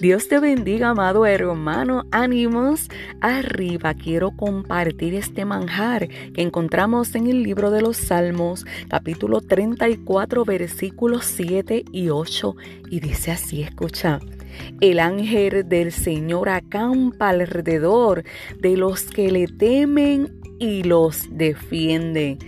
Dios te bendiga, amado hermano. Ánimos arriba. Quiero compartir este manjar que encontramos en el libro de los Salmos, capítulo 34, versículos 7 y 8. Y dice así, escucha. El ángel del Señor acampa alrededor de los que le temen y los defiende.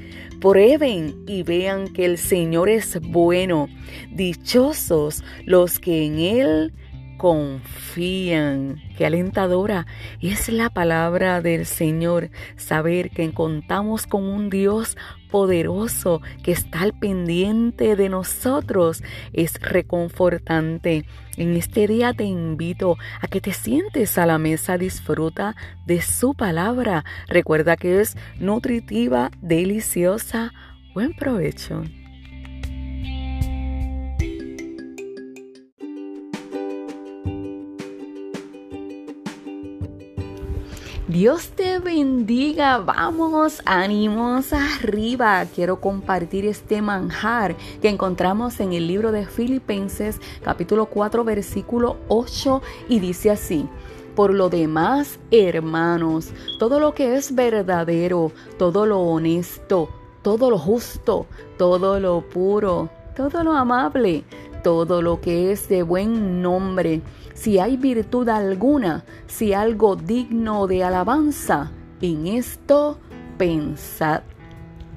Prueben y vean que el Señor es bueno. Dichosos los que en Él confían. Qué alentadora es la palabra del Señor. Saber que contamos con un Dios poderoso que está al pendiente de nosotros es reconfortante. En este día te invito a que te sientes a la mesa, disfruta de su palabra. Recuerda que es nutritiva, deliciosa. Buen provecho. Dios te bendiga, vamos, ánimos arriba. Quiero compartir este manjar que encontramos en el libro de Filipenses capítulo 4 versículo 8 y dice así. Por lo demás, hermanos, todo lo que es verdadero, todo lo honesto, todo lo justo, todo lo puro, todo lo amable, todo lo que es de buen nombre, si hay virtud alguna, si algo digno de alabanza, en esto pensad.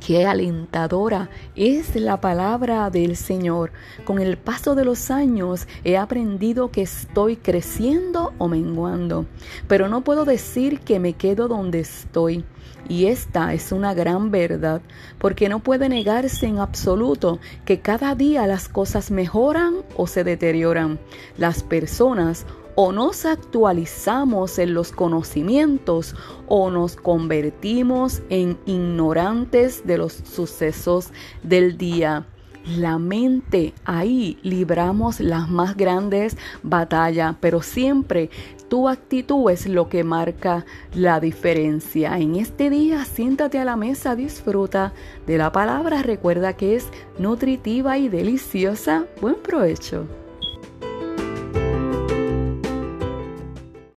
Qué alentadora es la palabra del Señor. Con el paso de los años he aprendido que estoy creciendo o menguando, pero no puedo decir que me quedo donde estoy. Y esta es una gran verdad, porque no puede negarse en absoluto que cada día las cosas mejoran o se deterioran. Las personas o nos actualizamos en los conocimientos o nos convertimos en ignorantes de los sucesos del día. La mente, ahí libramos las más grandes batallas, pero siempre tu actitud es lo que marca la diferencia. En este día, siéntate a la mesa, disfruta de la palabra, recuerda que es nutritiva y deliciosa. Buen provecho.